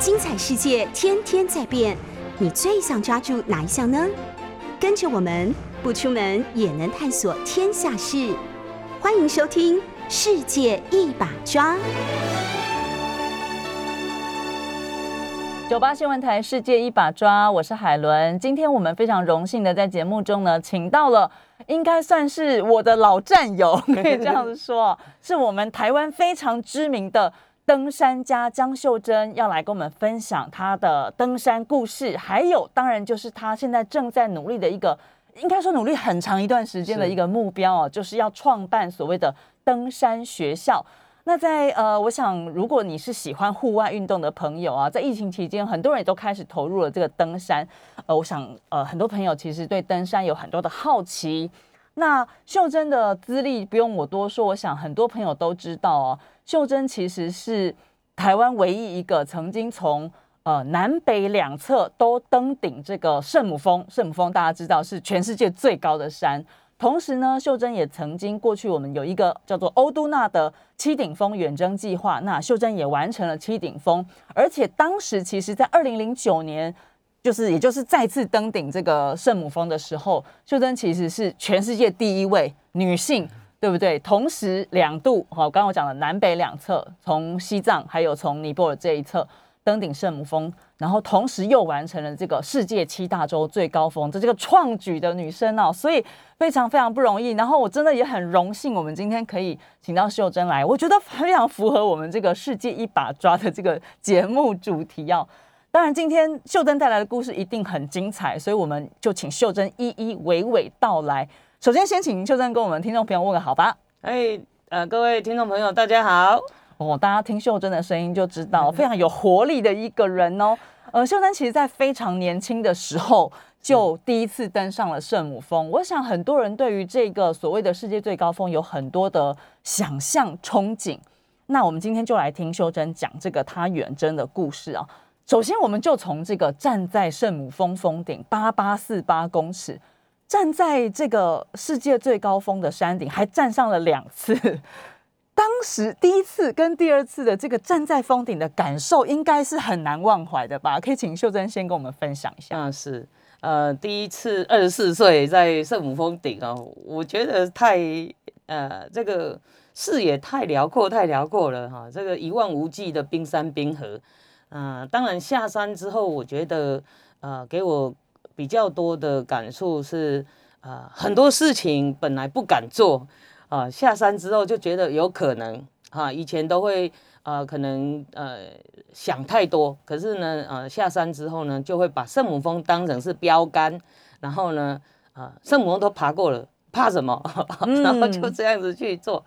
精彩世界天天在变，你最想抓住哪一项呢？跟着我们不出门也能探索天下事，欢迎收听《世界一把抓》。九八新闻台《世界一把抓》，我是海伦。今天我们非常荣幸的在节目中呢，请到了应该算是我的老战友，可以这样子说，是我们台湾非常知名的登山家江秀珍，要来跟我们分享她的登山故事，还有当然就是她现在正在努力的一个，应该说努力很长一段时间的一个目标哦，就是要创办所谓的登山学校。那在呃，我想，如果你是喜欢户外运动的朋友啊，在疫情期间，很多人也都开始投入了这个登山。呃，我想，呃，很多朋友其实对登山有很多的好奇。那秀珍的资历不用我多说，我想很多朋友都知道哦。秀珍其实是台湾唯一一个曾经从呃南北两侧都登顶这个圣母峰。圣母峰大家知道是全世界最高的山。同时呢，秀珍也曾经过去，我们有一个叫做欧都纳的七顶峰远征计划。那秀珍也完成了七顶峰，而且当时其实，在二零零九年，就是也就是再次登顶这个圣母峰的时候，秀珍其实是全世界第一位女性，对不对？同时两度，好，刚刚我讲了南北两侧，从西藏还有从尼泊尔这一侧。登顶圣母峰，然后同时又完成了这个世界七大洲最高峰，这这个创举的女生哦，所以非常非常不容易。然后我真的也很荣幸，我们今天可以请到秀珍来，我觉得非常符合我们这个世界一把抓的这个节目主题哦。当然，今天秀珍带来的故事一定很精彩，所以我们就请秀珍一一娓娓道来。首先，先请秀珍跟我们听众朋友问个好吧。哎，呃，各位听众朋友，大家好。哦，大家听秀珍的声音就知道，非常有活力的一个人哦。呃，秀珍其实在非常年轻的时候就第一次登上了圣母峰。我想很多人对于这个所谓的世界最高峰有很多的想象憧憬。那我们今天就来听秀珍讲这个她远征的故事啊。首先，我们就从这个站在圣母峰峰顶八八四八公尺，站在这个世界最高峰的山顶，还站上了两次。当时第一次跟第二次的这个站在峰顶的感受，应该是很难忘怀的吧？可以请秀珍先跟我们分享一下。那是，呃，第一次二十四岁在圣母峰顶哦，我觉得太，呃，这个视野太辽阔，太辽阔了哈。这个一望无际的冰山冰河，嗯，当然下山之后，我觉得，呃，给我比较多的感受是，呃，很多事情本来不敢做。啊，下山之后就觉得有可能哈，以前都会呃可能呃想太多，可是呢呃下山之后呢，就会把圣母峰当成是标杆，然后呢啊圣母峰都爬过了，怕什么？然后就这样子去做。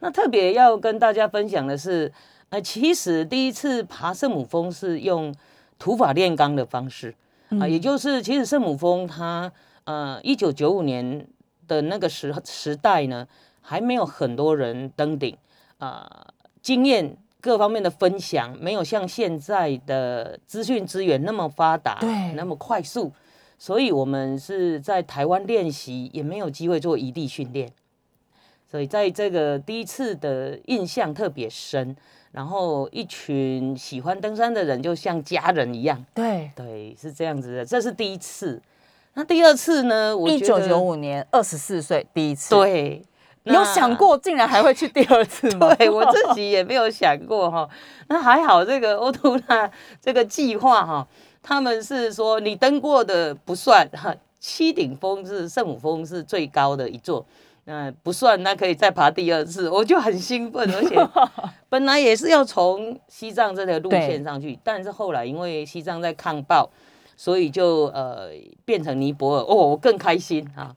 那特别要跟大家分享的是，呃其实第一次爬圣母峰是用土法炼钢的方式啊，也就是其实圣母峰它呃一九九五年的那个时时代呢。还没有很多人登顶，啊，经验各方面的分享没有像现在的资讯资源那么发达，对，那么快速，所以我们是在台湾练习，也没有机会做异地训练，所以在这个第一次的印象特别深，然后一群喜欢登山的人就像家人一样，对对，是这样子的，这是第一次，那第二次呢？我一九九五年，二十四岁第一次，对。有想过竟然还会去第二次吗？对我自己也没有想过哈。那还好，这个欧图纳这个计划哈，他们是说你登过的不算哈。七顶峰是圣母峰是最高的一座，那不算，那可以再爬第二次，我就很兴奋。而且 本来也是要从西藏这条路线上去，但是后来因为西藏在抗暴，所以就呃变成尼泊尔。哦，我更开心啊。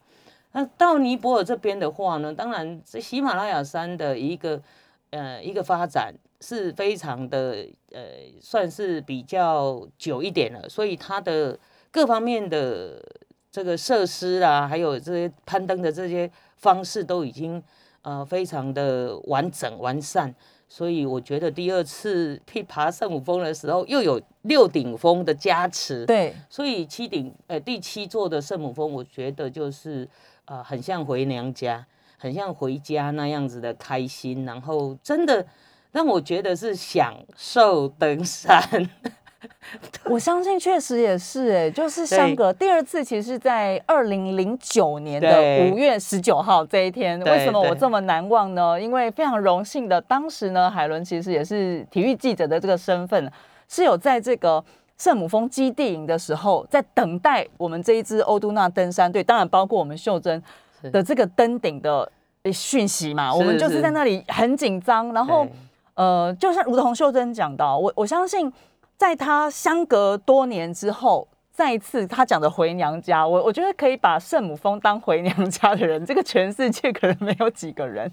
那到尼泊尔这边的话呢，当然这喜马拉雅山的一个呃一个发展是非常的呃算是比较久一点了，所以它的各方面的这个设施啊，还有这些攀登的这些方式都已经呃非常的完整完善，所以我觉得第二次去爬圣母峰的时候，又有六顶峰的加持，对，所以七顶呃第七座的圣母峰，我觉得就是。啊，很像回娘家，很像回家那样子的开心，然后真的让我觉得是享受登山。我相信确实也是，哎，就是相隔第二次，其实是在二零零九年的五月十九号这一天。为什么我这么难忘呢？因为非常荣幸的，当时呢，海伦其实也是体育记者的这个身份，是有在这个圣母峰基地营的时候，在等待我们这一支欧都纳登山队，当然包括我们秀珍的这个登顶的讯息嘛。我们就是在那里很紧张，然后呃，就像如同秀珍讲到，我我相信。在他相隔多年之后，再一次他讲的回娘家，我我觉得可以把圣母峰当回娘家的人，这个全世界可能没有几个人。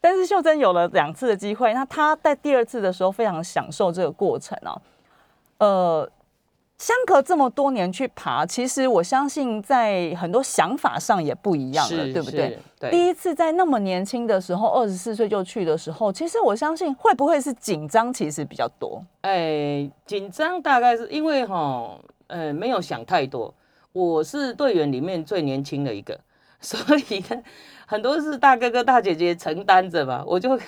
但是秀珍有了两次的机会，那她在第二次的时候非常享受这个过程哦，呃。相隔这么多年去爬，其实我相信在很多想法上也不一样了，对不对？第一次在那么年轻的时候，二十四岁就去的时候，其实我相信会不会是紧张，其实比较多。哎，紧张大概是因为哈，呃，没有想太多。我是队员里面最年轻的一个，所以很多是大哥哥大姐姐承担着嘛，我就。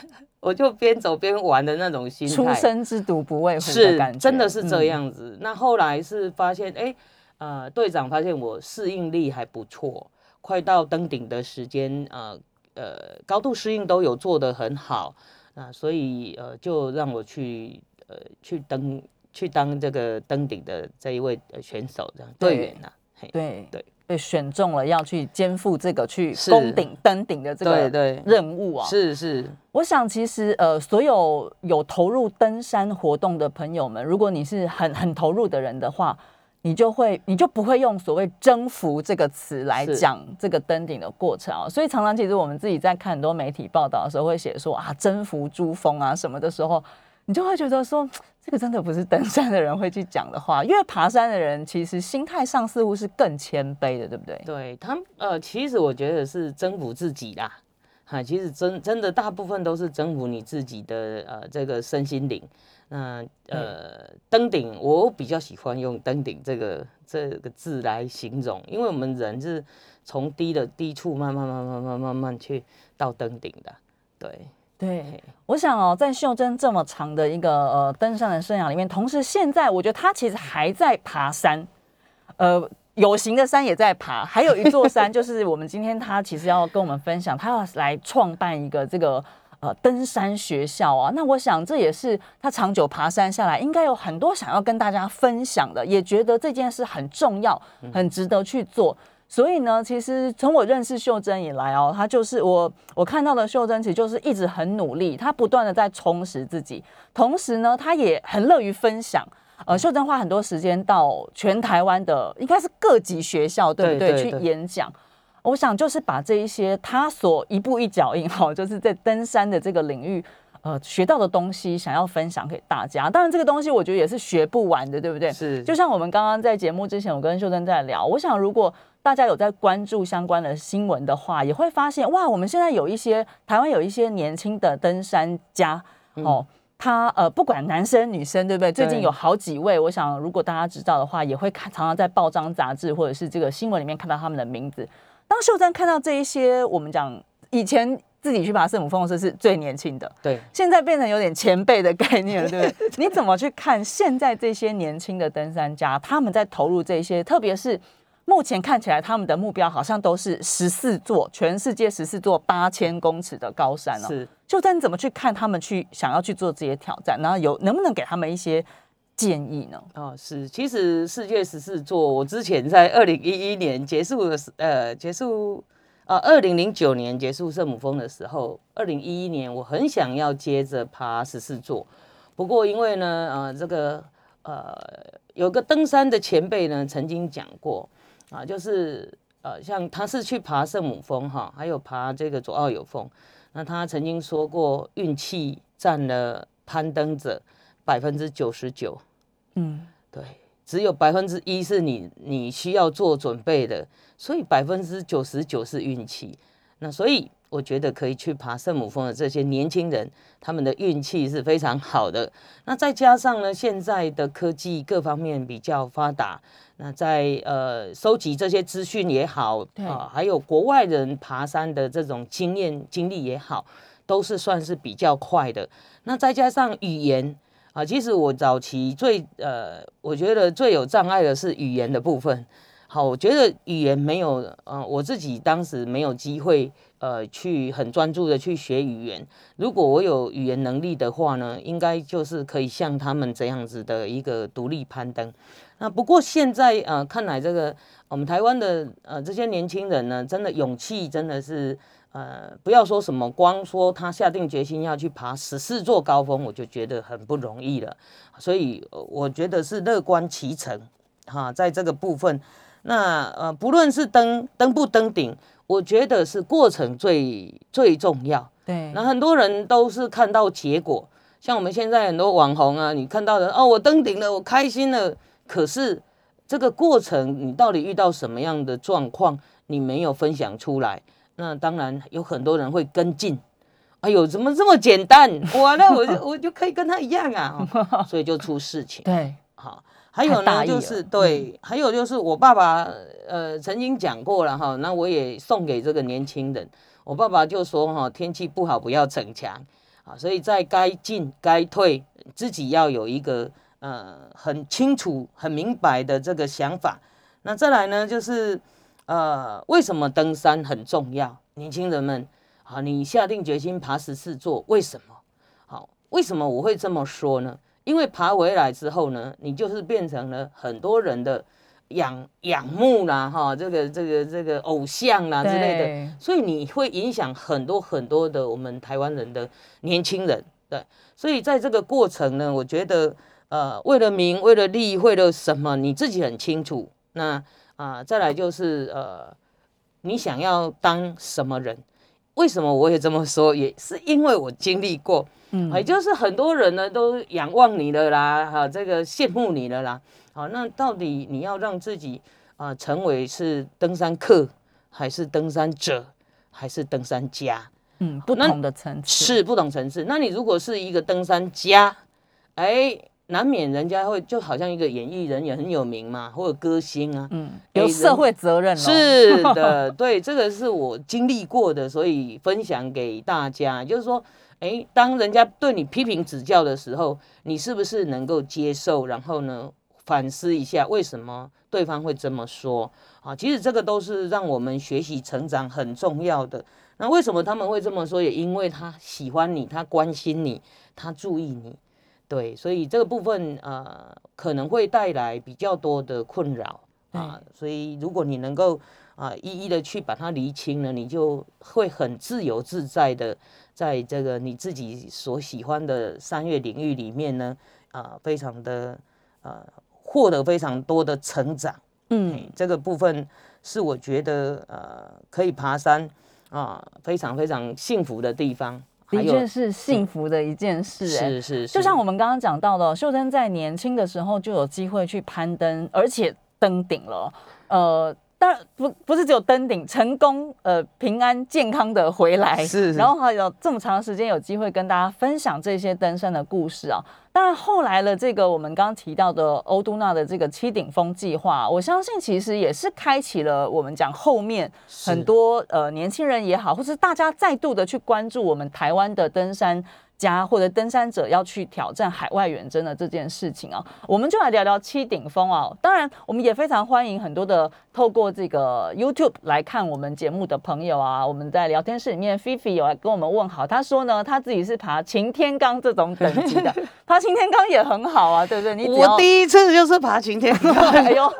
我就边走边玩的那种心态，初生之犊不畏虎的感觉，真的是这样子。那后来是发现，哎，呃，队长发现我适应力还不错，快到登顶的时间，呃呃，高度适应都有做得很好，那，所以呃，就让我去呃去登去当这个登顶的这一位选手这样队员呐，对对。被选中了，要去肩负这个去攻顶登顶的这个任务啊！是是，我想其实呃，所有有投入登山活动的朋友们，如果你是很很投入的人的话，你就会你就不会用所谓征服这个词来讲这个登顶的过程啊。所以常常其实我们自己在看很多媒体报道的时候，会写说啊，征服珠峰啊什么的时候。你就会觉得说，这个真的不是登山的人会去讲的话，因为爬山的人其实心态上似乎是更谦卑的，对不对？对他们，呃，其实我觉得是征服自己啦，哈，其实真真的大部分都是征服你自己的呃这个身心灵。那呃登顶，我比较喜欢用登顶这个这个字来形容，因为我们人是从低的低处慢慢慢慢慢慢慢去到登顶的，对。对，我想哦，在秀珍这么长的一个呃登山的生涯里面，同时现在我觉得他其实还在爬山，呃，有形的山也在爬，还有一座山就是我们今天他其实要跟我们分享，他要来创办一个这个呃登山学校啊。那我想这也是他长久爬山下来应该有很多想要跟大家分享的，也觉得这件事很重要，很值得去做。所以呢，其实从我认识秀珍以来哦，她就是我我看到的秀珍，其实就是一直很努力，她不断的在充实自己，同时呢，她也很乐于分享。呃，秀珍花很多时间到全台湾的应该是各级学校，对不对？去演讲。我想就是把这一些她所一步一脚印哈，就是在登山的这个领域呃学到的东西，想要分享给大家。当然，这个东西我觉得也是学不完的，对不对？是。就像我们刚刚在节目之前，我跟秀珍在聊，我想如果。大家有在关注相关的新闻的话，也会发现哇，我们现在有一些台湾有一些年轻的登山家哦，他呃不管男生女生对不对？最近有好几位，我想如果大家知道的话，也会看常常在报章杂志或者是这个新闻里面看到他们的名字。当秀珍看到这一些，我们讲以前自己去爬圣母峰的时候是最年轻的，对，现在变成有点前辈的概念了，对不对？你怎么去看现在这些年轻的登山家，他们在投入这些，特别是？目前看起来，他们的目标好像都是十四座全世界十四座八千公尺的高山哦。是，就在你怎么去看他们去想要去做这些挑战，然后有能不能给他们一些建议呢？哦，是，其实世界十四座，我之前在二零一一年结束的时，呃，结束，呃，二零零九年结束圣母峰的时候，二零一一年我很想要接着爬十四座，不过因为呢，呃，这个，呃，有个登山的前辈呢曾经讲过。啊，就是呃，像他是去爬圣母峰哈，还有爬这个左奥有峰。那他曾经说过，运气占了攀登者百分之九十九。嗯，对，只有百分之一是你你需要做准备的，所以百分之九十九是运气。那所以我觉得可以去爬圣母峰的这些年轻人，他们的运气是非常好的。那再加上呢，现在的科技各方面比较发达。那在呃收集这些资讯也好，啊，还有国外人爬山的这种经验经历也好，都是算是比较快的。那再加上语言，啊，其实我早期最呃，我觉得最有障碍的是语言的部分。好，我觉得语言没有，呃，我自己当时没有机会，呃，去很专注的去学语言。如果我有语言能力的话呢，应该就是可以像他们这样子的一个独立攀登。那不过现在呃，看来这个我们台湾的呃这些年轻人呢，真的勇气真的是呃，不要说什么，光说他下定决心要去爬十四座高峰，我就觉得很不容易了。所以我觉得是乐观其成哈，在这个部分。那呃，不论是登登不登顶，我觉得是过程最最重要。对，那很多人都是看到结果，像我们现在很多网红啊，你看到的哦，我登顶了，我开心了。可是这个过程，你到底遇到什么样的状况，你没有分享出来，那当然有很多人会跟进。哎呦，怎么这么简单？哇，那我就 我就可以跟他一样啊，所以就出事情。对，好。还有呢，就是对，还有就是我爸爸呃曾经讲过了哈，那我也送给这个年轻人。我爸爸就说哈，天气不好不要逞强啊，所以在该进该退，自己要有一个呃很清楚、很明白的这个想法。那再来呢，就是呃为什么登山很重要？年轻人们啊，你下定决心爬十四座，为什么？好，为什么我会这么说呢？因为爬回来之后呢，你就是变成了很多人的仰仰慕啦，哈，这个这个这个偶像啦之类的，所以你会影响很多很多的我们台湾人的年轻人，对，所以在这个过程呢，我觉得呃，为了名，为了利，为了什么，你自己很清楚。那啊，再来就是呃，你想要当什么人？为什么我也这么说？也是因为我经历过。嗯也就是很多人呢都仰望你了啦，哈，这个羡慕你了啦，好，那到底你要让自己啊成为是登山客，还是登山者，还是登山家？嗯，不同的层次是不同层次。那你如果是一个登山家，哎，难免人家会就好像一个演艺人也很有名嘛，或者歌星啊，嗯，有社会责任。是的，对，这个是我经历过的，所以分享给大家，就是说。哎，当人家对你批评指教的时候，你是不是能够接受？然后呢，反思一下为什么对方会这么说？啊，其实这个都是让我们学习成长很重要的。那为什么他们会这么说？也因为他喜欢你，他关心你，他注意你。对，所以这个部分呃，可能会带来比较多的困扰啊。所以如果你能够啊，一一的去把它厘清了，你就会很自由自在的。在这个你自己所喜欢的商业领域里面呢，啊，非常的呃，获得非常多的成长，嗯，这个部分是我觉得呃，可以爬山啊，非常非常幸福的地方，的确是幸福的一件事，是是，就像我们刚刚讲到的，秀珍在年轻的时候就有机会去攀登，而且登顶了，呃。不不是只有登顶成功，呃，平安健康的回来，是，然后还有这么长时间有机会跟大家分享这些登山的故事啊。当然后来了这个我们刚刚提到的欧都娜的这个七顶峰计划，我相信其实也是开启了我们讲后面很多呃年轻人也好，或是大家再度的去关注我们台湾的登山。家或者登山者要去挑战海外远征的这件事情啊，我们就来聊聊七顶峰啊。当然，我们也非常欢迎很多的透过这个 YouTube 来看我们节目的朋友啊。我们在聊天室里面，Fifi 有来跟我们问好，他说呢，他自己是爬擎天岗这种等级的，爬擎天岗也很好啊，对不对？你我第一次就是爬擎天岗，哎呦，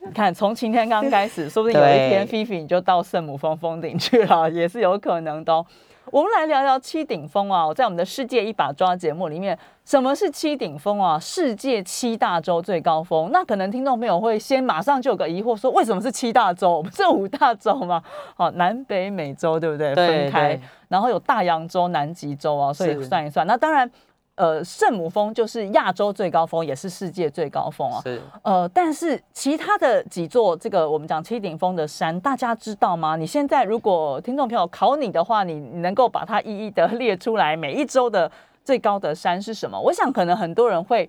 你看从擎天刚开始，说不定有一天 Fifi 你就到圣母峰峰顶去了，也是有可能的。我们来聊聊七顶峰啊！在我们的世界一把抓节目里面，什么是七顶峰啊？世界七大洲最高峰。那可能听众朋友会先马上就有个疑惑，说为什么是七大洲？不是五大洲吗？好，南北美洲对不对？分开，然后有大洋洲、南极洲啊，所以算一算。那当然。呃，圣母峰就是亚洲最高峰，也是世界最高峰啊。是。呃，但是其他的几座这个我们讲七顶峰的山，大家知道吗？你现在如果听众朋友考你的话，你能够把它一一的列出来，每一周的最高的山是什么？我想可能很多人会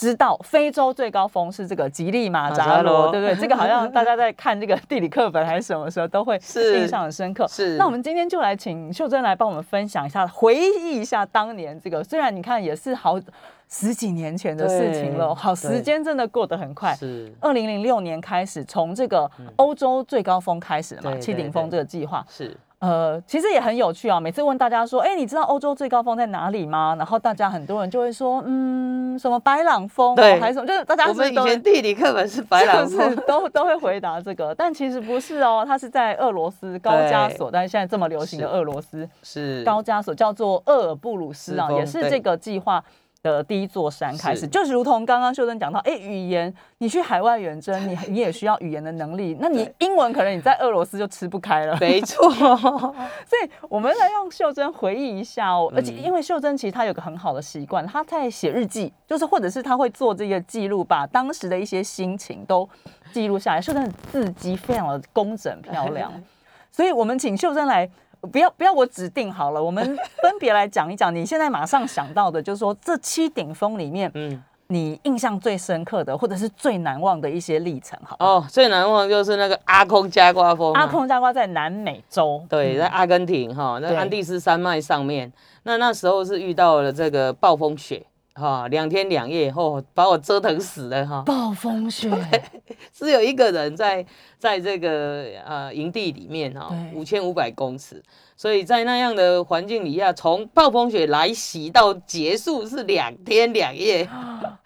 知道非洲最高峰是这个吉利马马扎扎罗。罗，对不对？这个好像大家在看这个地理课本还是什么时候都会是印象很深刻。是。那我们今天就来请秀珍来帮我们分享一下，回忆一下当年这个，虽然你看也是好十几年前的事情了，好时间真的过得很快。是二零零六年开始，从这个欧洲最高峰开始嘛，七顶峰对。这个计划，是，呃，其实也很有趣啊。每次问大家说，哎，你知道欧洲最高峰在哪里吗？然后大家很多人就会说，嗯，什么白朗峰、哦，对还是什么，就是大家我们以前地理课本是白朗峰，都都会回答这个，但其实不是哦，它是在俄罗斯高加索，但是现在这么流行的俄罗斯是高加索叫做厄尔布鲁斯啊，也是这个计划。的第一座山开始，是就是如同刚刚秀珍讲到，哎，语言，你去海外远征，你 你也需要语言的能力。那你英文可能你在俄罗斯就吃不开了，没错，所以我们来让秀珍回忆一下哦，而且嗯因为秀珍其实她有个很好的习惯，她在写日记，就是或者是她会做这个记录，把当时的一些心情都记录下来。秀珍的字迹非常的工整漂亮，所以我们请秀珍来。不要不要，我指定好了，我们分别来讲一讲。你现在马上想到的，就是说这七顶峰里面，嗯，你印象最深刻的，或者是最难忘的一些历程，好？哦，最难忘就是那个阿空加瓜峰啊，阿空加瓜在南美洲，对，在阿根廷哈，那安第斯山脉上面，那那时候是遇到了这个暴风雪哈，两天两夜后把我折腾死了哈，暴风雪，只有一个人在在这个呃营地里面哈，五千五百公尺，所以在那样的环境底下，从暴风雪来袭到结束是两天两夜，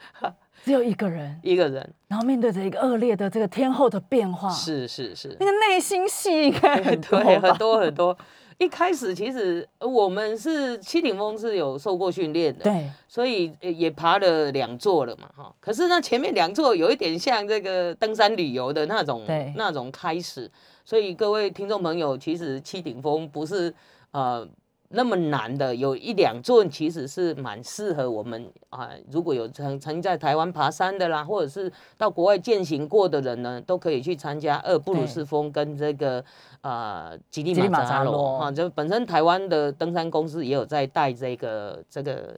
只有一个人，一个人，然后面对着一个恶劣的这个天候的变化，是是是。那，个内心戏应该很多很多 很多。一开始其实呃我们是七顶峰是有受过训练的，对，所以呃也爬了两座了嘛，哈。可是那前面两座有一点像这个登山旅游的那种对那种开始，所以各位听众朋友，其实七顶峰不是呃那么难的，有一两座其实是蛮适合我们啊、如果有曾曾经在台湾爬山的啦，或者是到国外践行过的人呢，都可以去参加二布鲁斯峰跟这个呃吉利马扎罗啊，就本身台湾的登山公司也有在带这个这个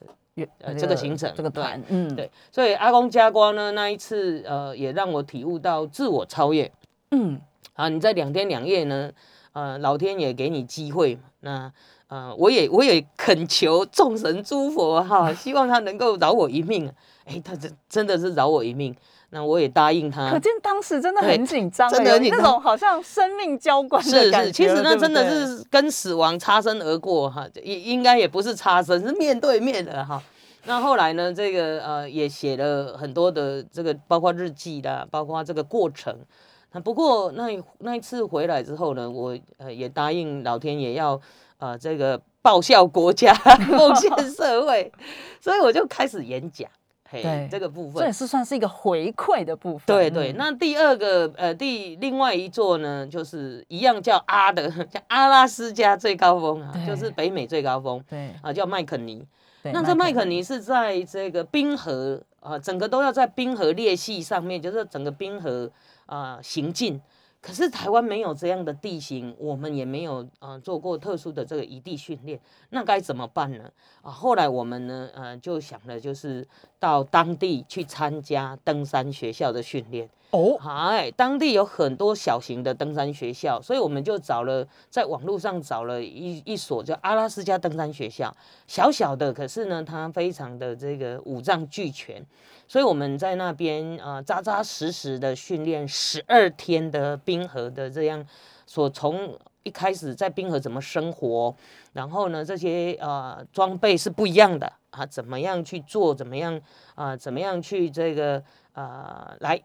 呃这个行程对这个团，嗯，对，所以阿公加瓜呢那一次呃也让我体悟到自我超越。嗯，啊，你在两天两夜呢，呃老天也给你机会嘛，那。呃，我也我也恳求众神诸佛哈，希望他能够饶我一命。哎，他真真的是饶我一命，那我也答应他可。见当时真的很紧张欸，真的很紧张那种好像生命交关的是是，感觉其实那真的是跟死亡擦身而过哈，也应该也不是擦身，是面对面的哈。那后来呢，这个呃也写了很多的这个，包括日记啦，包括这个过程。那不过那那一次回来之后呢，我呃也答应老天爷要呃这个报效国家、奉献 社会，所以我就开始演讲，嘿对，这个部分这也。是算是一个回馈的部分，对对，嗯那第二个呃，第另外一座呢，就是一样叫阿的，叫阿拉斯加最高峰啊，就是北美最高峰对啊，叫麦肯尼。那这麦肯尼是在这个冰河啊，整个都要在冰河裂隙上面，就是整个冰河啊行进。可是台湾没有这样的地形，我们也没有呃做过特殊的这个异地训练，那该怎么办呢？啊，后来我们呢，呃，就想了，就是到当地去参加登山学校的训练。哦，哎，当地有很多小型的登山学校，所以我们就找了在网络上找了一一所叫阿拉斯加登山学校，小小的，可是呢，它非常的这个五脏俱全，所以我们在那边啊、扎扎实实的训练十二天的冰河的这样，所从一开始在冰河怎么生活，然后呢，这些呃装备是不一样的啊，怎么样去做，怎么样啊、怎么样去这个啊、来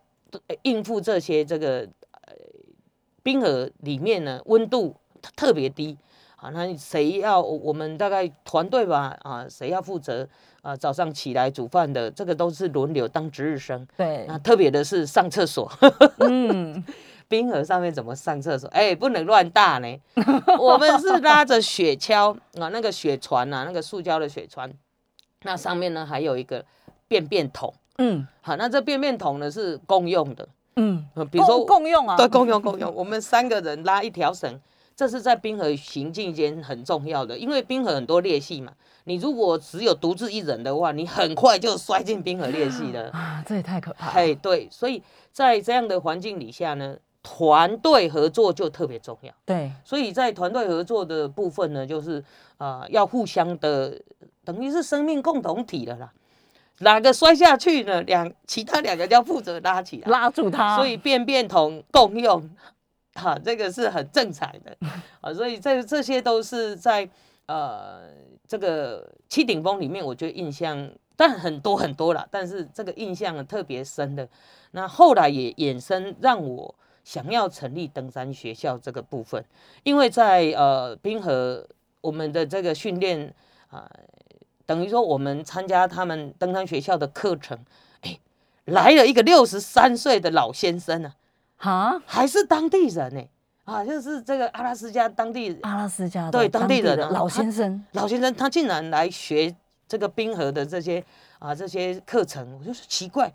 应付这些这个呃冰河里面呢温度特特别低啊，那谁要我们大概团队吧啊，谁要负责啊早上起来煮饭的，这个都是轮流当值日生。对，那特别的是上厕所，嗯，冰河上面怎么上厕所？哎、不能乱大呢。我们是拉着雪橇啊，那个雪船啊，那个塑胶的雪船，那上面呢还有一个便便桶。嗯好，那这便便桶呢是共用的，嗯，呃比如说共共用啊，对，共用共用，我们三个人拉一条绳，这是在冰河行进间很重要的，因为冰河很多裂隙嘛。你如果只有独自一人的话，你很快就摔进冰河裂隙了。啊，这也太可怕了。嘿，对，所以在这样的环境底下呢，团队合作就特别重要。对，所以在团队合作的部分呢，就是啊、要互相的，等于是生命共同体了啦。哪个摔下去呢？两其他两个就要负责拉起来。拉住他。所以便便桶共用，哈、这个是很正常的 啊。所以这这些都是在呃这个七顶峰里面，我觉得印象但很多很多了，但是这个印象特别深的。那后来也衍生让我想要成立登山学校这个部分，因为在呃冰河我们的这个训练啊、等于说我们参加他们登山学校的课程，哎，来了一个六十三岁的老先生啊，哈，还是当地人呢、啊，就是这个阿拉斯加当地阿拉斯加的对当地人老先生，老先生，他竟然来学这个冰河的这些啊这些课程，我就说奇怪，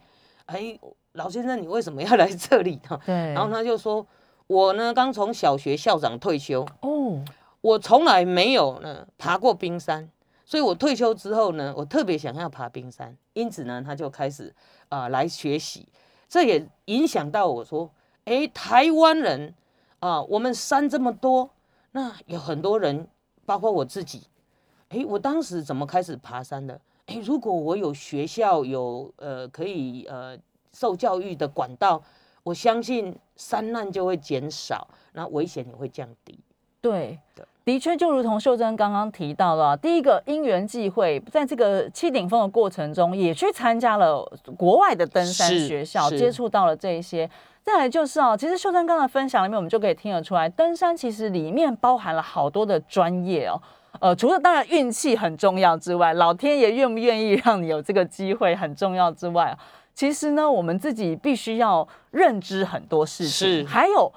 哎，老先生你为什么要来这里呢？对，然后他就说，我呢刚从小学校长退休，哦，我从来没有呢爬过冰山，所以我退休之后呢，我特别想要爬冰山，因此呢，他就开始啊、来学习，这也影响到我说，哎，台湾人啊，我们山这么多，那有很多人，包括我自己，哎，我当时怎么开始爬山的？哎，如果我有学校有呃可以呃受教育的管道，我相信山难就会减少，那危险也会降低。对对。的确，就如同秀珍刚刚提到了，第一个因缘际会，在这个七顶峰的过程中，也去参加了国外的登山是学校，接触到了这一些。再来就是哦，其实秀珍刚才分享里面，我们就可以听得出来，登山其实里面包含了好多的专业哦。呃，除了当然运气很重要之外，老天爷愿不愿意让你有这个机会很重要之外，其实呢，我们自己必须要认知很多事情，是还有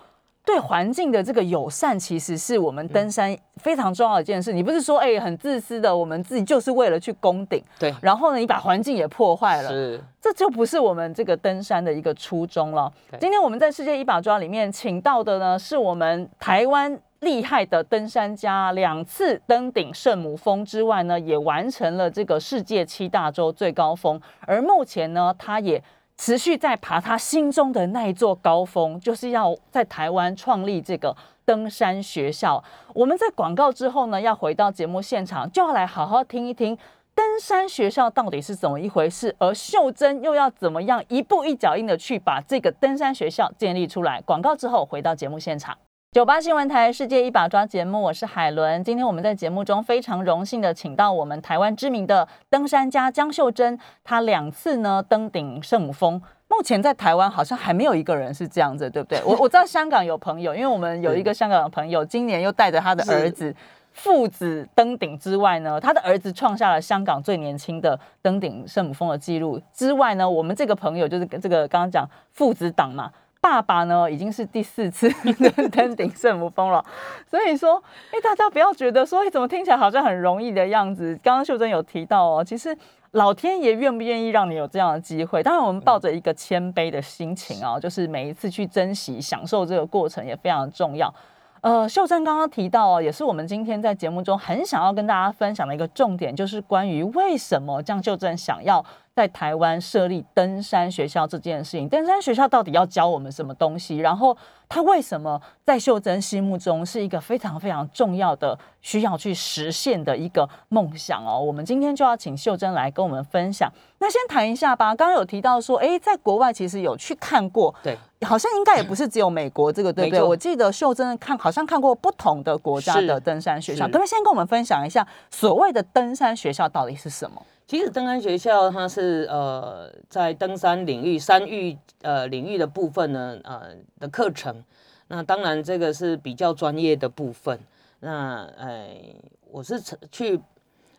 对环境的这个友善，其实是我们登山非常重要的一件事。你不是说哎、很自私的，我们自己就是为了去攻顶，对，然后呢，你把环境也破坏了，是这就不是我们这个登山的一个初衷了。今天我们在世界一把抓里面请到的呢，是我们台湾厉害的登山家，两次登顶圣母峰之外呢，也完成了这个世界七大洲最高峰，而目前呢，他也。持续在爬他心中的那一座高峰，就是要在台湾创立这个登山学校。我们在广告之后呢，要回到节目现场，就要来好好听一听登山学校到底是怎么一回事，而秀珍又要怎么样一步一脚印的去把这个登山学校建立出来。广告之后回到节目现场。九八新闻台世界一把抓节目，我是海伦。今天我们在节目中非常荣幸的请到我们台湾知名的登山家江秀珍，她两次呢登顶圣母峰。目前在台湾好像还没有一个人是这样子，对不对？我我知道香港有朋友，因为我们有一个香港的朋友，今年又带着他的儿子父子登顶之外呢，他的儿子创下了香港最年轻的登顶圣母峰的记录。之外呢，我们这个朋友就是这个刚刚讲父子档嘛，爸爸呢已经是第四次 登顶圣母峰了，所以说，哎，大家不要觉得说，哎，怎么听起来好像很容易的样子。刚刚秀珍有提到哦，其实老天爷愿不愿意让你有这样的机会？当然，我们抱着一个谦卑的心情啊、就是每一次去珍惜、享受这个过程也非常重要。呃，秀珍刚刚提到哦，也是我们今天在节目中很想要跟大家分享的一个重点，就是关于为什么江秀珍想要在台湾设立登山学校这件事情。登山学校到底要教我们什么东西？然后他为什么在秀珍心目中是一个非常非常重要的需要去实现的一个梦想哦？我们今天就要请秀珍来跟我们分享。那先谈一下吧，刚刚有提到说，诶，在国外其实有去看过，对，好像应该也不是只有美国这个，对不对？我记得秀珍看好像看过不同的国家的登山学校，是。可不可以先跟我们分享一下所谓的登山学校到底是什么？其实登山学校它是呃在登山领域山域呃领域的部分呢呃的课程，那当然这个是比较专业的部分。那呃我是去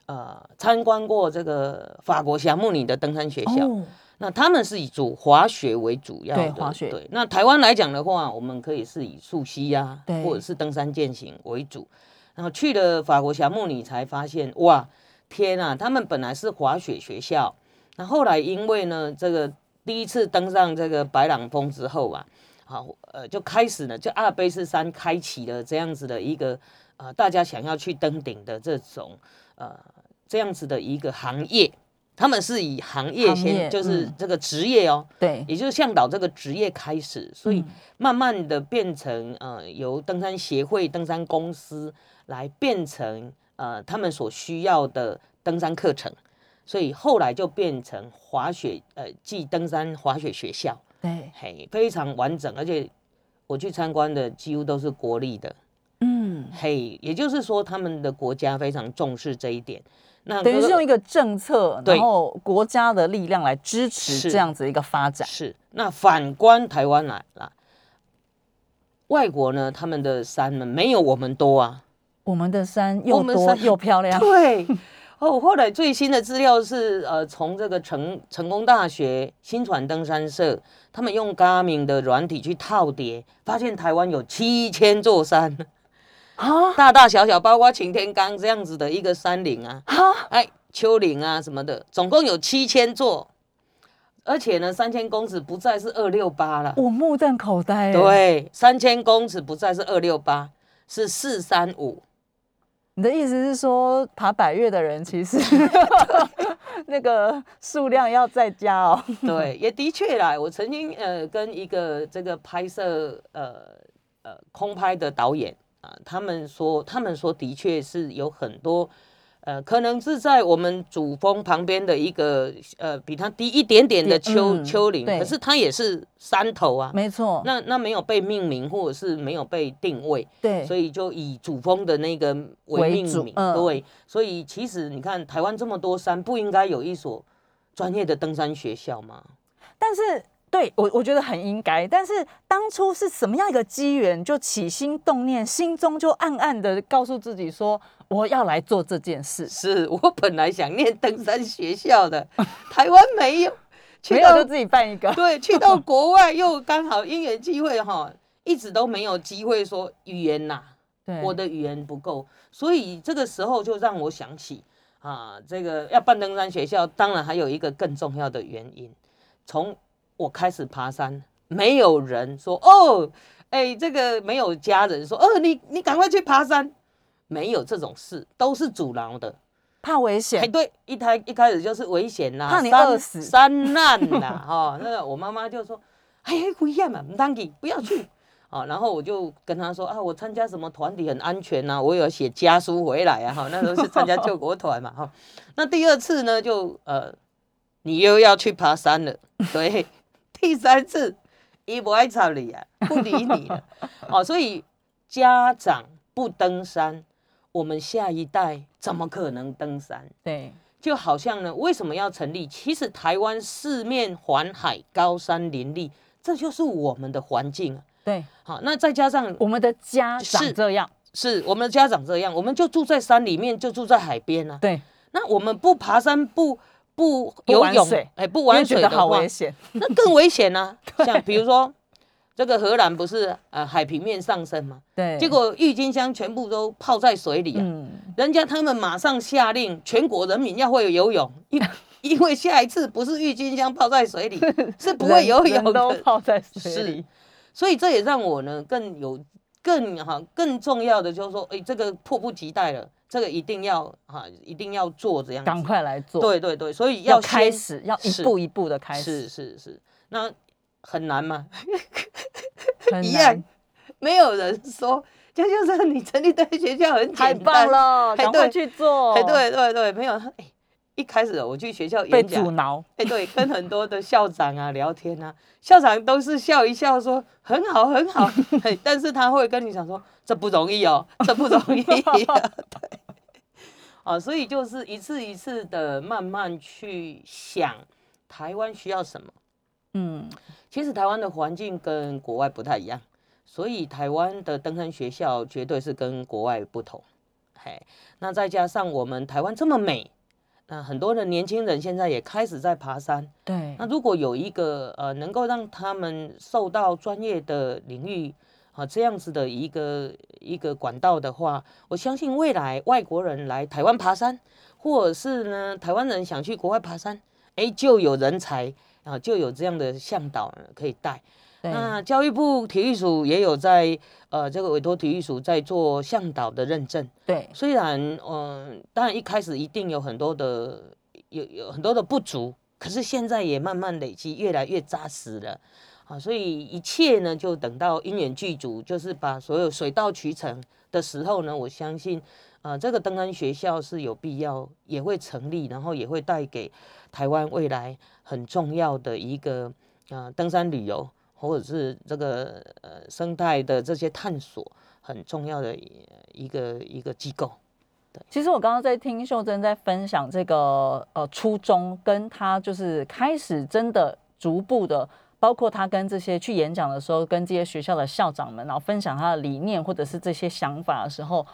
呃参观过这个法国霞慕尼的登山学校，哦，那他们是以主滑雪为主要的，对滑雪对，那台湾来讲的话，我们可以是以溯溪呀、对或者是登山健行为主。然后去了法国霞慕尼才发现，哇，天啊！他们本来是滑雪学校，那后来因为呢，这个第一次登上这个白朗峰之后啊，好，呃，就开始呢，就阿尔卑斯山开启了这样子的一个呃，大家想要去登顶的这种呃这样子的一个行业。他们是以行业行业先，就是嗯。这个职业哦，对，也就是向导这个职业开始，所以嗯。慢慢的变成呃由登山协会、登山公司来变成呃他们所需要的登山课程，所以后来就变成滑雪呃暨登山滑雪学校，对，嘿，非常完整，而且我去参观的几乎都是国立的，嗯，嘿，也就是说他们的国家非常重视这一点。那等于是用一个政策，然后国家的力量来支持是这样子一个发展。是，那反观台湾来啦，外国呢，他们的山呢没有我们多啊。我们的山又多又漂亮，对，哦，后来最新的资料是，呃，从这个成成功大学新传登山社，他们用 Garmin 的软体去套叠，发现台湾有七千座山，啊大大小小，包括擎天岗这样子的一个山岭啊，啊！哎，丘陵啊什么的，总共有七千座。而且呢，三千公尺不再是二六八了，我目瞪口呆。，欸对，三千公尺不再是二六八，是四三五。你的意思是说，爬百越的人其实 那个数量要再加哦。对，也的确啦。我曾经呃跟一个这个拍摄呃呃空拍的导演啊，他们说他们说的确是有很多呃，可能是在我们主峰旁边的一个呃比它低一点点的丘、嗯丘陵，可是它也是山头啊。没错，那那没有被命名，或者是没有被定位，对，所以就以主峰的那个为为命名。对，所以其实你看台湾这么多山，不应该有一所专业的登山学校吗？但是对我我觉得很应该，但是当初是什么样一个机缘，就起心动念，心中就暗暗的告诉自己说，我要来做这件事，是 我本来想念登山学校的，台湾没有，去到就自己办一个。对，去到 国外又刚好因缘机会哈，一直都没有机会说语言呐、对，我的语言不够，所以这个时候就让我想起啊，这个要办登山学校，当然还有一个更重要的原因，从我开始爬山，没有人说哦，哎，这个没有家人说，哦，你你赶快去爬山，没有这种事，都是阻挠的。怕危哎，险，对，一开一开始就是危险啦，怕你饿死山难啦，哈、那个我妈妈就说，哎呀，危险嘛，唔当去，不要去。啊，然后我就跟他说啊，我参加什么团体很安全呐、我有写家书回来啊，哈，那时候是参加救国团嘛，哈。那第二次呢，就呃，你又要去爬山了，对，第三次，伊不爱睬你啊，不理你了，哦，所以家长不登山，我们下一代怎么可能登山？对，就好像呢，为什么要成立？其实台湾四面环海，高山林立，这就是我们的环境啊。对，好，那再加上我们的家长是这样，是我们的家长这样，我们就住在山里面，就住在海边啊。对，那我们不爬山，不不游泳哎，不玩水的好危险，那更危险啊！像比如说，这个荷兰不是呃海平面上升吗？对，结果郁金香全部都泡在水里啊。嗯，人家他们马上下令，全国人民要会游泳，因 因为下一次不是郁金香泡在水里，是不会游泳的都的。泡在水是里，所以这也让我呢更有更哈更重要的就是说，哎，这个迫不及待了，这个一定要哈一定要做这样赶。快来做，对对对，所以要先开始，要一步一步的开始，是是是，那很难吗？很一样难，没有人说，这就是你成立的学校很简单，太棒了，哎赶快对去做，哎，对对对，没有。哎，一开始我去学校被演讲阻，挠，哎，对，跟很多的校长啊聊天啊，校长都是笑一笑说很好很好，哎，但是他会跟你讲说这不容易哦，这不容易、啊，对，哦，所以就是一次一次的慢慢去想台湾需要什么。嗯，其实台湾的环境跟国外不太一样，所以台湾的登山学校绝对是跟国外不同。嘿，那再加上我们台湾这么美，那很多的年轻人现在也开始在爬山。对那，如果有一个呃能够让他们受到专业的领域啊这样子的一个一个管道的话，我相信未来外国人来台湾爬山，或者是呢台湾人想去国外爬山，哎，就有人才啊，就有这样的向导可以带。那教育部体育署也有在呃这个委托体育署在做向导的认证。对，虽然嗯，当然一开始一定有很多的有有很多的不足，可是现在也慢慢累积，越来越扎实了。啊，所以一切呢，就等到因缘具足，就是把所有水到渠成的时候呢，我相信。啊，这个登山学校是有必要，也会成立，然后也会带给台湾未来很重要的一个啊登山旅游，或者是这个呃生态的这些探索很重要的一个一个机构。对，其实我刚刚在听秀珍在分享这个呃初衷，跟他就是开始真的逐步的，包括他跟这些去演讲的时候，跟这些学校的校长们，然后分享他的理念或者是这些想法的时候。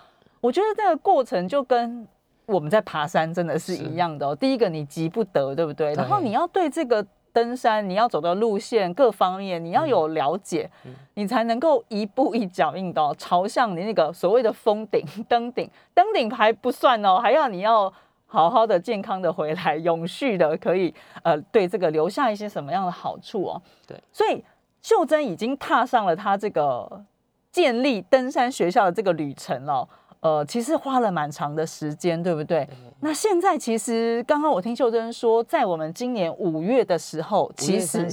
我觉得这个过程就跟我们在爬山真的是一样的。第一个你急不得，对不对？然后你要对这个登山你要走的路线各方面你要有了解，你才能够一步一脚印的朝向你那个所谓的峰顶 登顶。登顶还不算哦，还要你要好好的健康的回来，永续的可以呃对这个留下一些什么样的好处哦？对，所以秀珍已经踏上了她这个建立登山学校的这个旅程了。呃，其实花了蛮长的时间，对不对？那现在其实刚刚我听秀珍说，在我们今年五月的时候，其实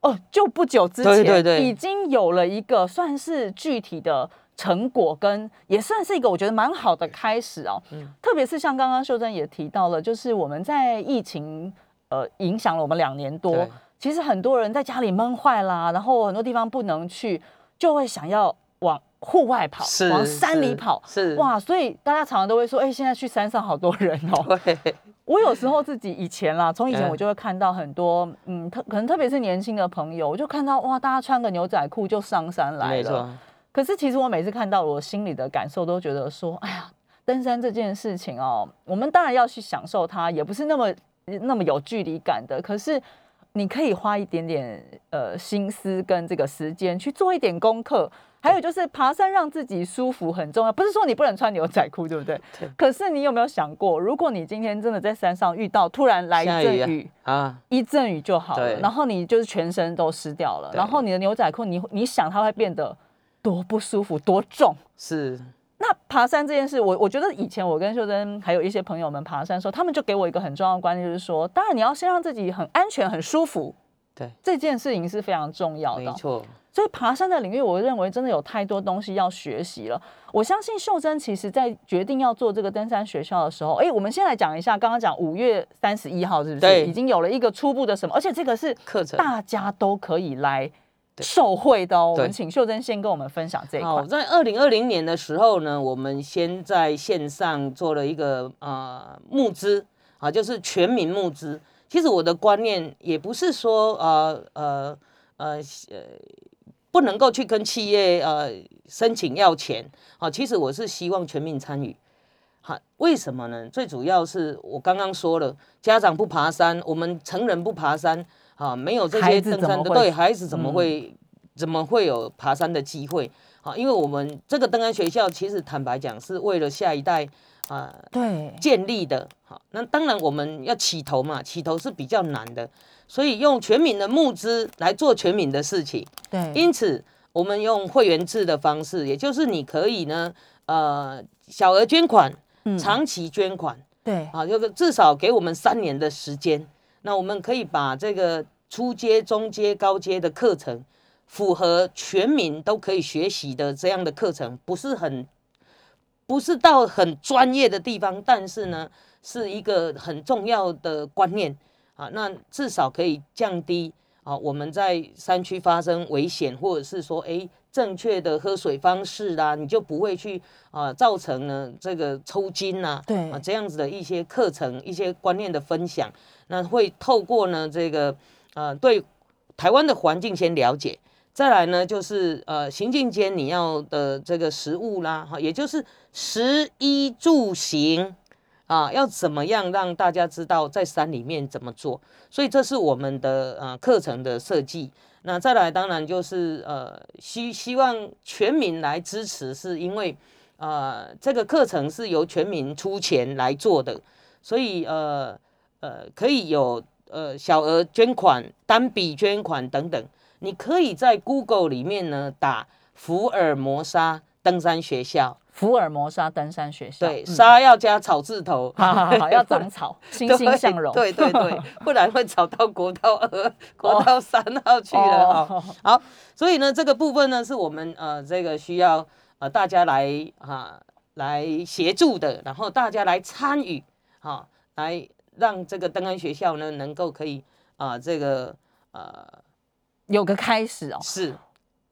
哦，就不久之前，对对对，已经有了一个算是具体的成果，跟也算是一个我觉得蛮好的开始哦。嗯，特别是像刚刚秀珍也提到了，就是我们在疫情呃影响了我们两年多，其实很多人在家里闷坏啦，然后很多地方不能去，就会想要往。户外跑，往山里跑，是哇，所以大家常常都会说，哎，现在去山上好多人哦。我有时候自己以前啦，从以前我就会看到很多，嗯，特可能特别是年轻的朋友，我就看到哇，大家穿个牛仔裤就上山来了。可是其实我每次看到，我心里的感受都觉得说，哎呀，登山这件事情哦，我们当然要去享受它，也不是那么那么有距离感的。可是你可以花一点点呃心思跟这个时间去做一点功课。还有就是爬山让自己舒服很重要，不是说你不能穿牛仔裤，对不对？对。可是你有没有想过，如果你今天真的在山上遇到突然来一阵雨啊，一阵雨就好了，然后你就是全身都湿掉了，然后你的牛仔裤，你你想它会变得多不舒服，多重？是。那爬山这件事，我我觉得以前我跟秀珍还有一些朋友们爬山的时候，他们就给我一个很重要的观念，就是说，当然你要先让自己很安全、很舒服。对。这件事情是非常重要的。没错。所以爬山的领域，我认为真的有太多东西要学习了。我相信秀珍其实在决定要做这个登山学校的时候，哎，我们先来讲一下，刚刚讲五月三十一号是不是？已经有了一个初步的什么？而且这个是课程，大家都可以来受惠的哦。我们请秀珍先跟我们分享这一块。在二零二零年的时候呢，我们先在线上做了一个呃募资啊，就是全民募资。其实我的观念也不是说呃呃呃呃。不能够去跟企业呃申请要钱，啊，其实我是希望全民参与，好，为什么呢？最主要是我刚刚说了，家长不爬山，我们成人不爬山，啊，没有这些登山的，对孩子怎么会怎么会有爬山的机会？啊，因为我们这个登山学校其实坦白讲是为了下一代啊对建立的，好，那当然我们要起头嘛，起头是比较难的。所以用全民的募资来做全民的事情，对，因此我们用会员制的方式，也就是你可以呢，呃，小额捐款，长期捐款，对，啊，就是至少给我们三年的时间，那我们可以把这个初阶、中阶、高阶的课程，符合全民都可以学习的这样的课程，不是很，不是到很专业的地方，但是呢，是一个很重要的观念。啊，那至少可以降低啊，我们在山区发生危险，或者是说，哎，正确的喝水方式啦，你就不会去啊，造成呢这个抽筋呐，对啊，这样子的一些课程、一些观念的分享，那会透过呢这个呃，对台湾的环境先了解，再来呢就是呃，行进间你要的这个食物啦，哈，也就是食衣住行。啊，要怎么样让大家知道在山里面怎么做？所以这是我们的呃课程的设计。那再来，当然就是呃希希望全民来支持，是因为呃这个课程是由全民出钱来做的，所以呃呃可以有呃小额捐款、单笔捐款等等。你可以在 Google 里面呢打福尔摩沙登山学校，福尔摩沙登山学校，对，嗯。沙要加草字头，好好好，要长草，欣欣向荣，对对对，不然会找到国道二、国道三号去了啊。哦。好，所以呢，这个部分呢，是我们呃这个需要呃大家来啊来协助的，然后大家来参与，哈、来让这个登山学校呢能够可以啊、这个呃有个开始哦。是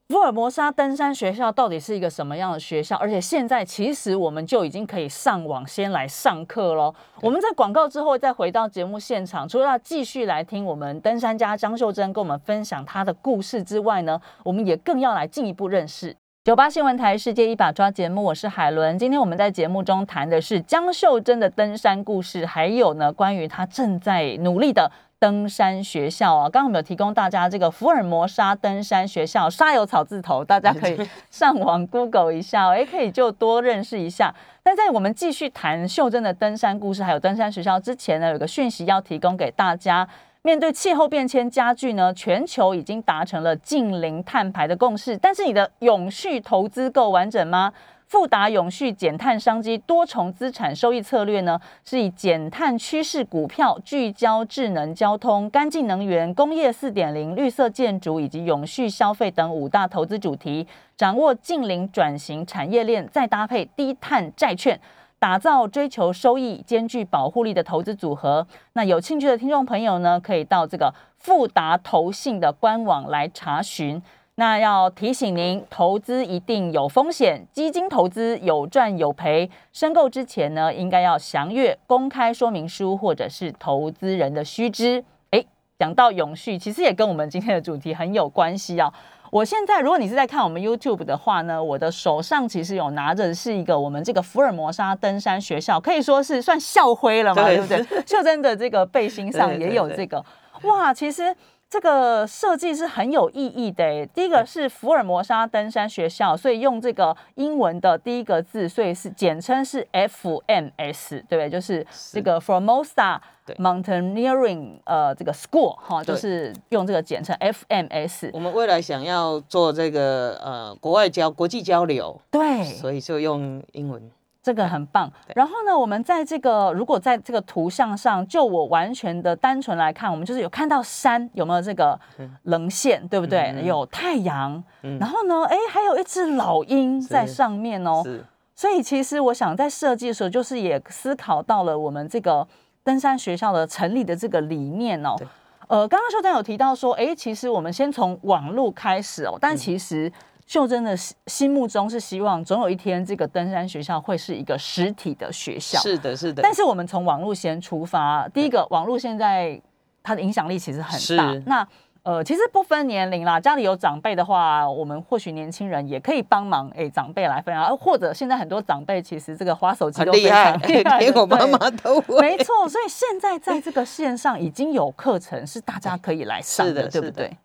福尔摩沙登山学校到底是一个什么样的学校？而且现在其实我们就已经可以上网先来上课喽。我们在广告之后再回到节目现场，除了要继续来听我们登山家张秀珍跟我们分享她的故事之外呢，我们也更要来进一步认识。九八新闻台世界一把抓节目，我是海伦。今天我们在节目中谈的是江秀珍的登山故事，还有呢关于她正在努力的登山学校啊。刚刚我们有提供大家这个福尔摩沙登山学校，沙有草字头，大家可以 上网 Google 一下哦，也可以就多认识一下。但在我们继续谈秀珍的登山故事，还有登山学校之前呢，有个讯息要提供给大家。面对气候变迁加剧呢，全球已经达成了近零碳排的共识，但是你的永续投资够完整吗？富达永续减碳商机多重资产收益策略呢，是以减碳趋势股票聚焦智能交通、干净能源、工业四点零、绿色建筑以及永续消费等五大投资主题，掌握近零转型产业链，再搭配低碳债券。打造追求收益兼具保护力的投资组合。那有兴趣的听众朋友呢，可以到这个富达投信的官网来查询。那要提醒您，投资一定有风险，基金投资有赚有赔。申购之前呢，应该要详阅公开说明书或者是投资人的须知。诶，讲到永续，其实也跟我们今天的主题很有关系啊。我现在，如果你是在看我们 YouTube 的话呢，我的手上其实有拿着是一个我们这个福尔摩沙登山学校，可以说是算校徽了嘛，对对不对？秀珍的这个背心上也有这个，哇，其实。这个设计是很有意义的诶。第一个是福尔摩沙登山学校，所以用这个英文的第一个字，所以是简称是 FMS，对不对？就是这个 Formosa Mountaineering 呃这个 School 哈，就是用这个简称 FMS。我们未来想要做这个呃国外交国际交流，对，所以就用英文。这个很棒。然后呢，我们在这个如果在这个图像上，就我完全的单纯来看，我们就是有看到山，有没有这个棱线，对不对？嗯有太阳，嗯然后呢，哎，还有一只老鹰在上面哦。是所以其实我想在设计的时候，就是也思考到了我们这个登山学校的成立的这个理念哦。呃，刚刚秀珍有提到说，哎，其实我们先从网路开始哦，但其实秀珍的心心目中是希望总有一天这个登山学校会是一个实体的学校。是的，是的。但是我们从网络先出发，第一个，网络现在它的影响力其实很大。那呃，其实不分年龄啦，家里有长辈的话，我们或许年轻人也可以帮忙，哎，长辈来分享，呃或者现在很多长辈其实这个花手机都厉害常厉害，连我妈妈都会。没错，所以现在在这个线上已经有课程是大家可以来上是的对不对？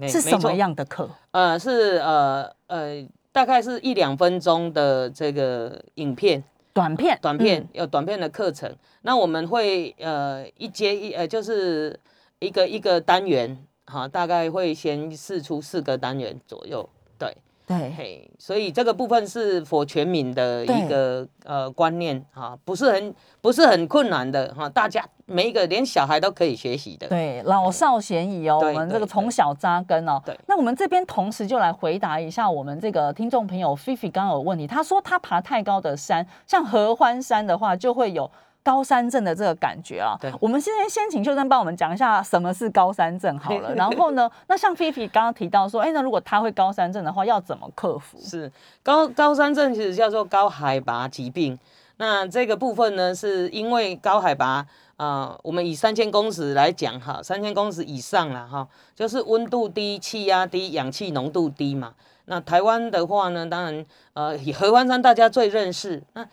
没是什么？样的课？呃，是呃呃，大概是一两分钟的这个影片，短片，短片、嗯有短片的课程。那我们会呃一接一呃，就是一个一个单元，哈，大概会先试出四个单元左右。对，对，嘿，所以这个部分是否全民的一个呃观念哈，不是很不是很困难的哈，大家每一个连小孩都可以学习的。对，老少咸宜哦，我对们这个从小扎根哦。对那我们这边同时就来回答一下我们这个听众朋友菲菲刚刚有问题，他说他爬太高的山，像合欢山的话，就会有。高山症的这个感觉啊对，我们现在先请秀珍帮我们讲一下什么是高山症好了。然后呢，那像菲菲刚刚提到说，哎，那如果他会高山症的话，要怎么克服？是高高山症其实叫做高海拔疾病。那这个部分呢，是因为高海拔啊、呃我们以三千公尺来讲哈，三千公尺以上了哈，就是温度低、气压低、氧气浓度低嘛。那台湾的话呢，当然呃，以合欢山大家最认识。那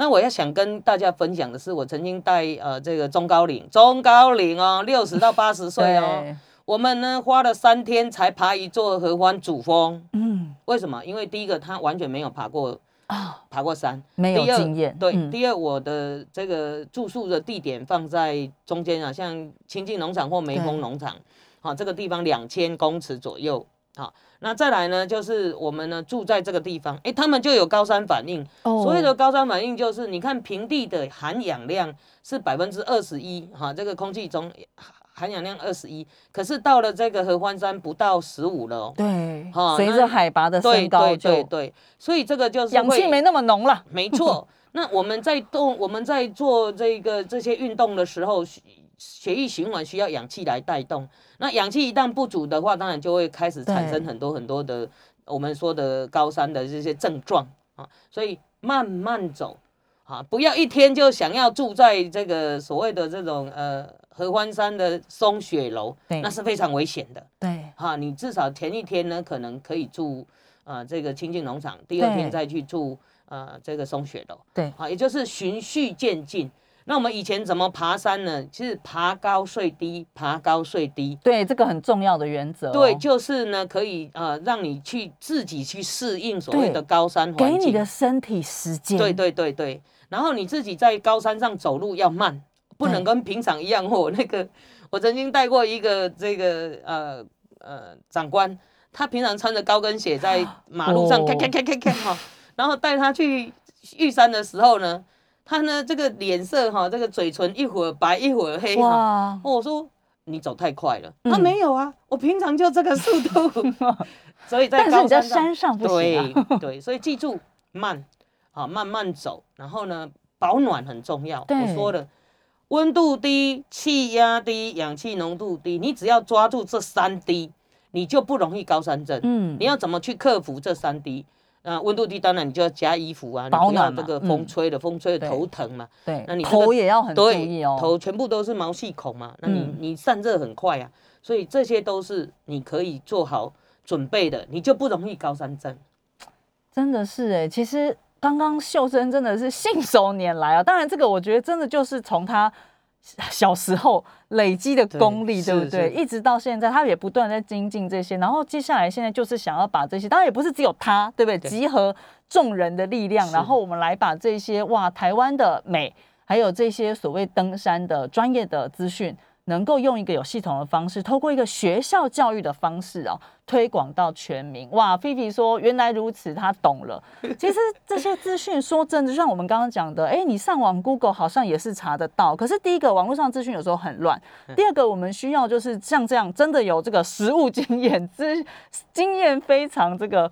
那我要想跟大家分享的是，我曾经带呃这个中高龄，中高龄哦，六十到八十 岁哦，我们呢花了三天才爬一座合欢主峰。嗯。为什么？因为第一个他完全没有爬过啊，爬过山，没有经验，对，嗯。第二我的这个住宿的地点放在中间啊，像清境农场或梅对。峰农场，好，这个地方两千公尺左右。好，那再来呢，就是我们呢住在这个地方，哎，他们就有高山反应。哦所谓的高山反应就是，你看平地的含氧量是百分之二十一，哈，这个空气中含氧量二十一，可是到了这个合欢山不到十五了哦。对哈，随那着海拔的对升高对对，所以这个就是氧气没那么浓了。没错。那我们在动，我们在做这个这些运动的时候，血血液循环需要氧气来带动。那氧气一旦不足的话，当然就会开始产生很多很多的我们说的高山的这些症状啊。所以慢慢走啊，不要一天就想要住在这个所谓的这种呃合欢山的松雪楼，那是非常危险的。对，哈，你至少前一天呢，可能可以住呃这个清境农场，第二天再去住呃这个松雪楼，对啊，也就是循序渐进。那我们以前怎么爬山呢？其实爬高睡低，爬高睡低，对，这个很重要的原则哦。对，就是呢可以呃让你去自己去适应所谓的高山给你。的身体时间。对对对对，然后你自己在高山上走路要慢，不能跟平常一样。我那个我曾经带过一个这个呃呃长官，他平常穿着高跟鞋在马路上哦咔咔咔咔咔哈，然后带他去玉山的时候呢，他呢这个脸色哈，这个嘴唇一会儿白一会儿黑哈，哇，我说你走太快了，嗯他没有啊，我平常就这个速度，所以在但是你在高山上山上不行啊。对对，所以记住慢，好慢慢走，然后呢，保暖很重要。对我说了，温度低、气压低、氧气浓度低，你只要抓住这三低，你就不容易高山症。嗯你要怎么去克服这三低？啊，温度低，当然你就要加衣服啊，你保暖这个风嗯吹的，风吹的对头疼嘛。对那你，这个头也要很注意哦。头全部都是毛细孔嘛，那你、嗯你散热很快啊，所以这些都是你可以做好准备的，你就不容易高山症。真的是哎，其实刚刚秀珍真的是信手拈来啊。当然，这个我觉得真的就是从他 小时候累积的功力，对对不对？一直到现在，他也不断在精进这些。然后接下来现在就是想要把这些，当然也不是只有他，对不对？对集合众人的力量，然后我们来把这些哇台湾的美，还有这些所谓登山的专业的资讯。能够用一个有系统的方式，透过一个学校教育的方式哦，推广到全民。哇，菲菲说原来如此，他懂了。其实这些资讯说真的，就像我们刚刚讲的，哎，你上网 Google 好像也是查得到。可是第一个，网络上资讯有时候很乱；第二个，我们需要就是像这样，真的有这个实物经验，资经验非常这个。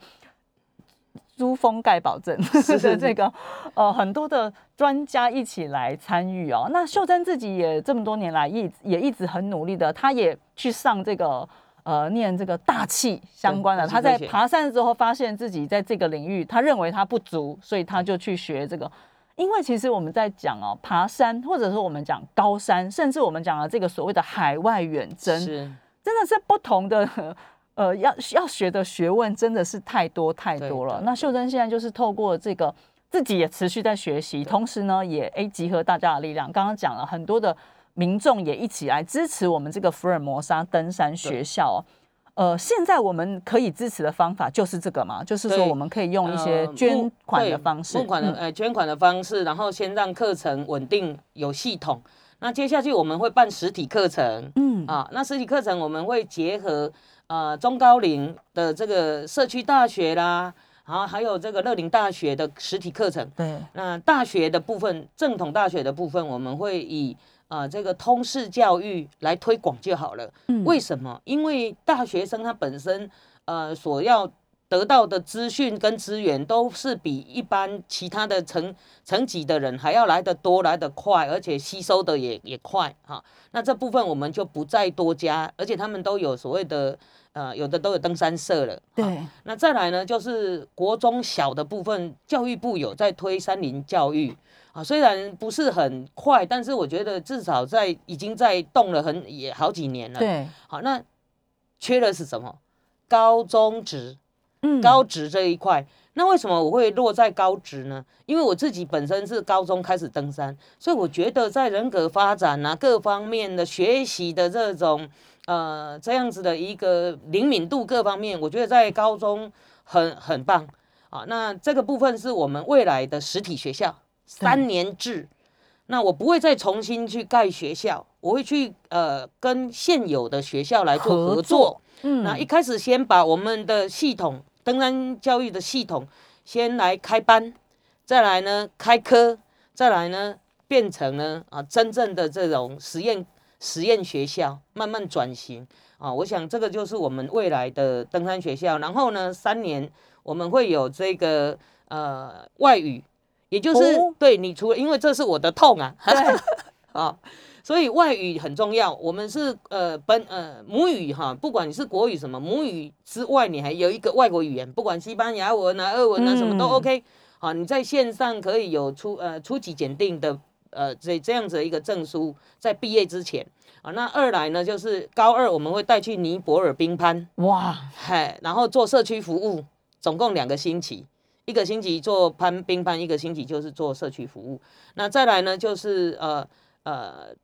珠峰盖保证 的这个呃很多的专家一起来参与哦。那秀珍自己也这么多年来一也一直很努力的，她也去上这个呃念这个大气相关的。对她在爬山之后发现自己在这个领域，他认为他不足，所以他就去学这个。因为其实我们在讲哦，爬山或者说我们讲高山，甚至我们讲了这个所谓的海外远征，是真的是不同的。呃，要要学的学问真的是太多太多了。那秀珍现在就是透过这个自己也持续在学习，同时呢也诶集合大家的力量。刚刚讲了很多的民众也一起来支持我们这个福尔摩沙登山学校哦。呃，现在我们可以支持的方法就是这个嘛，就是说我们可以用一些呃捐款的方式，募款的嗯呃捐款的方式，然后先让课程稳定有系统。那接下去我们会办实体课程，嗯啊，那实体课程我们会结合呃中高龄的这个社区大学啦，然后还有这个乐龄大学的实体课程。对那大学的部分，正统大学的部分，我们会以啊这个通识教育来推广就好了。嗯为什么？因为大学生他本身呃所要得到的资讯跟资源都是比一般其他的层层级的人还要来得多、来得快，而且吸收的也也快哈。那这部分我们就不再多加，而且他们都有所谓的呃，有的都有登山社了。哈对那再来呢，就是国中小的部分，教育部有在推山林教育啊，虽然不是很快，但是我觉得至少在已经在动了很也好几年了。，对，好，那缺的是什么？高中职，嗯高职这一块。那为什么我会落在高职呢？因为我自己本身是高中开始登山，所以我觉得在人格发展啊各方面的学习的这种呃这样子的一个灵敏度各方面，我觉得在高中很很棒啊。那这个部分是我们未来的实体学校三年制。那我不会再重新去盖学校，我会去呃跟现有的学校来做合作。合作嗯那一开始先把我们的系统登山教育的系统先来开班，再来呢开科，再来呢变成呢啊真正的这种实验实验学校，慢慢转型啊。我想这个就是我们未来的登山学校。然后呢，三年我们会有这个呃外语，也就是、哦对你除了因为这是我的痛啊，对，啊，所以外语很重要。我们是呃本呃母语哈，不管你是国语什么母语之外，你还有一个外国语言，不管西班牙文啊、俄文啊，什么都嗯 OK。好，你在线上可以有初呃初级检定的呃这这样子的一个证书，在毕业之前啊。那二来呢，就是高二我们会带去尼泊尔冰攀，哇，嗨，然后做社区服务，总共两个星期，一个星期做攀冰攀，一个星期就是做社区服务。那再来呢，就是呃呃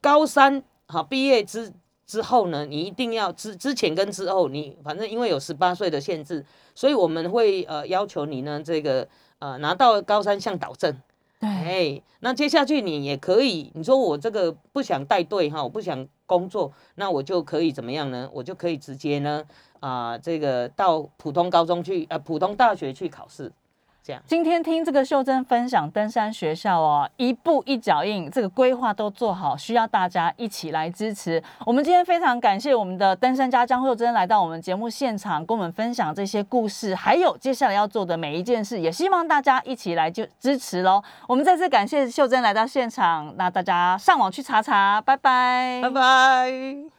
高三好毕业之之后呢，你一定要之之前跟之后，你反正因为有十八岁的限制，所以我们会呃要求你呢这个呃拿到高三向导证。对，哎，那接下去你也可以，你说我这个不想带队哈，我不想工作，那我就可以怎么样呢？我就可以直接呢啊、这个到普通高中去，呃，普通大学去考试，这样。今天听这个秀珍分享登山学校哦，一步一脚印，这个规划都做好，需要大家一起来支持。我们今天非常感谢我们的登山家张秀珍来到我们节目现场，跟我们分享这些故事，还有接下来要做的每一件事，也希望大家一起来就支持喽。我们再次感谢秀珍来到现场，那大家上网去查查，拜拜，拜拜。